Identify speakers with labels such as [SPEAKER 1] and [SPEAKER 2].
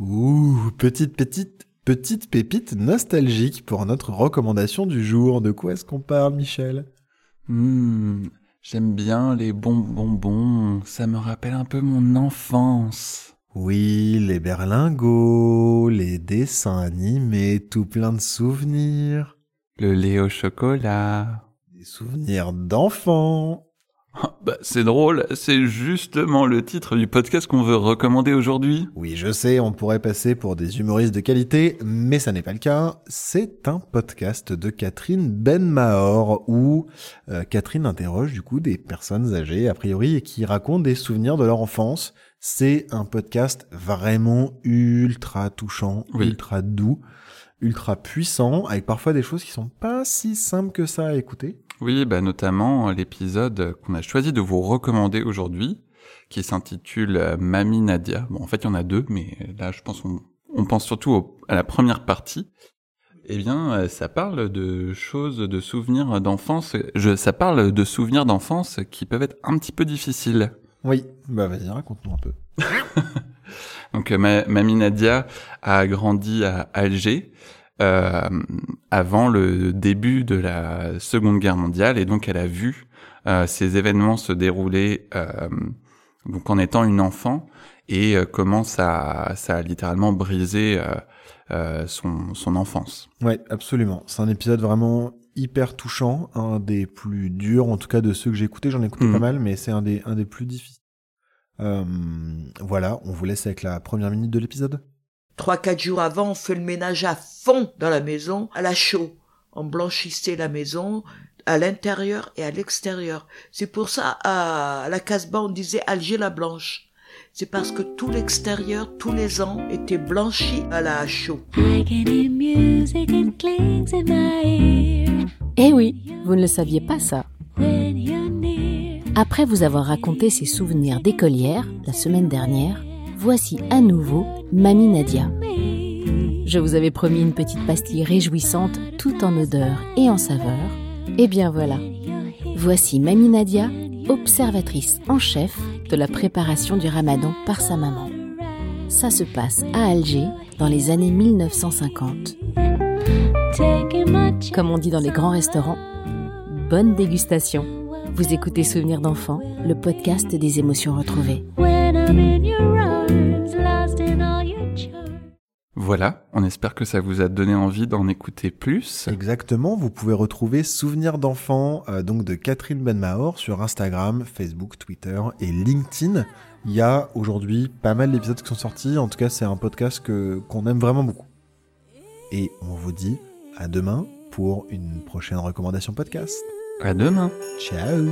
[SPEAKER 1] Ouh, petite, petite, petite pépite nostalgique pour notre recommandation du jour. De quoi est-ce qu'on parle, Michel?
[SPEAKER 2] Hmm, j'aime bien les bonbons, ça me rappelle un peu mon enfance.
[SPEAKER 1] Oui, les berlingots, les dessins animés, tout plein de souvenirs.
[SPEAKER 2] Le lait au chocolat.
[SPEAKER 1] Des souvenirs d'enfants.
[SPEAKER 2] Bah, c'est drôle, c'est justement le titre du podcast qu'on veut recommander aujourd'hui.
[SPEAKER 1] Oui, je sais, on pourrait passer pour des humoristes de qualité, mais ça n'est pas le cas. C'est un podcast de Catherine Benmahor où euh, Catherine interroge du coup des personnes âgées a priori et qui racontent des souvenirs de leur enfance. C'est un podcast vraiment ultra touchant,
[SPEAKER 2] Oui.
[SPEAKER 1] ultra doux, ultra puissant, avec parfois des choses qui sont pas si simples que ça à écouter.
[SPEAKER 2] Oui, bah notamment l'épisode qu'on a choisi de vous recommander aujourd'hui, qui s'intitule euh, Mamie Nadia. Bon, en fait, il y en a deux, mais là, je pense on, on pense surtout au- à la première partie. Eh bien, euh, ça parle de choses, de souvenirs d'enfance. Je, ça parle de souvenirs d'enfance qui peuvent être un petit peu difficiles.
[SPEAKER 1] Oui, bah vas-y, raconte-nous un peu.
[SPEAKER 2] Donc, euh, ma, Mamie Nadia a grandi à Alger euh, avant le début de la Seconde Guerre mondiale, et donc elle a vu euh, ces événements se dérouler euh, donc en étant une enfant, et comment ça, ça a littéralement brisé son, son enfance.
[SPEAKER 1] Ouais, absolument. C'est un épisode vraiment hyper touchant, un des plus durs, en tout cas de ceux que j'ai écoutés. J'en ai écouté
[SPEAKER 2] Mhm.
[SPEAKER 1] pas mal, mais c'est un des, un des plus difficiles. Euh, voilà, on vous laisse avec la première minute de l'épisode.
[SPEAKER 3] Trois, quatre jours avant, on fait le ménage à fond dans la maison, à la chaux. On blanchissait la maison à l'intérieur et à l'extérieur. C'est pour ça, à la Casbah, on disait Alger la blanche. C'est parce que tout l'extérieur, tous les ans, était blanchi à la chaux.
[SPEAKER 4] Eh oui, vous ne le saviez pas ça. Après vous avoir raconté ses souvenirs d'écolière la semaine dernière, voici à nouveau Mamie Nadia. Je vous avais promis une petite pastille réjouissante tout en odeur et en saveur. Eh bien voilà. Voici Mamie Nadia, observatrice en chef de la préparation du ramadan par sa maman. Ça se passe à Alger dans les années 1950.
[SPEAKER 5] Taking my
[SPEAKER 4] Comme on dit dans les grands restaurants, bonne dégustation. Vous écoutez Souvenirs d'enfants, le podcast des émotions retrouvées.
[SPEAKER 2] Voilà, on espère que ça vous a donné envie d'en écouter plus.
[SPEAKER 1] Exactement, vous pouvez retrouver Souvenirs d'enfants euh, donc de Catherine Benmahor sur Instagram, Facebook, Twitter et LinkedIn. Il y a aujourd'hui pas mal d'épisodes qui sont sortis. En tout cas, c'est un podcast que qu'on aime vraiment beaucoup. Et on vous dit à demain pour une prochaine recommandation podcast.
[SPEAKER 2] À demain.
[SPEAKER 1] Ciao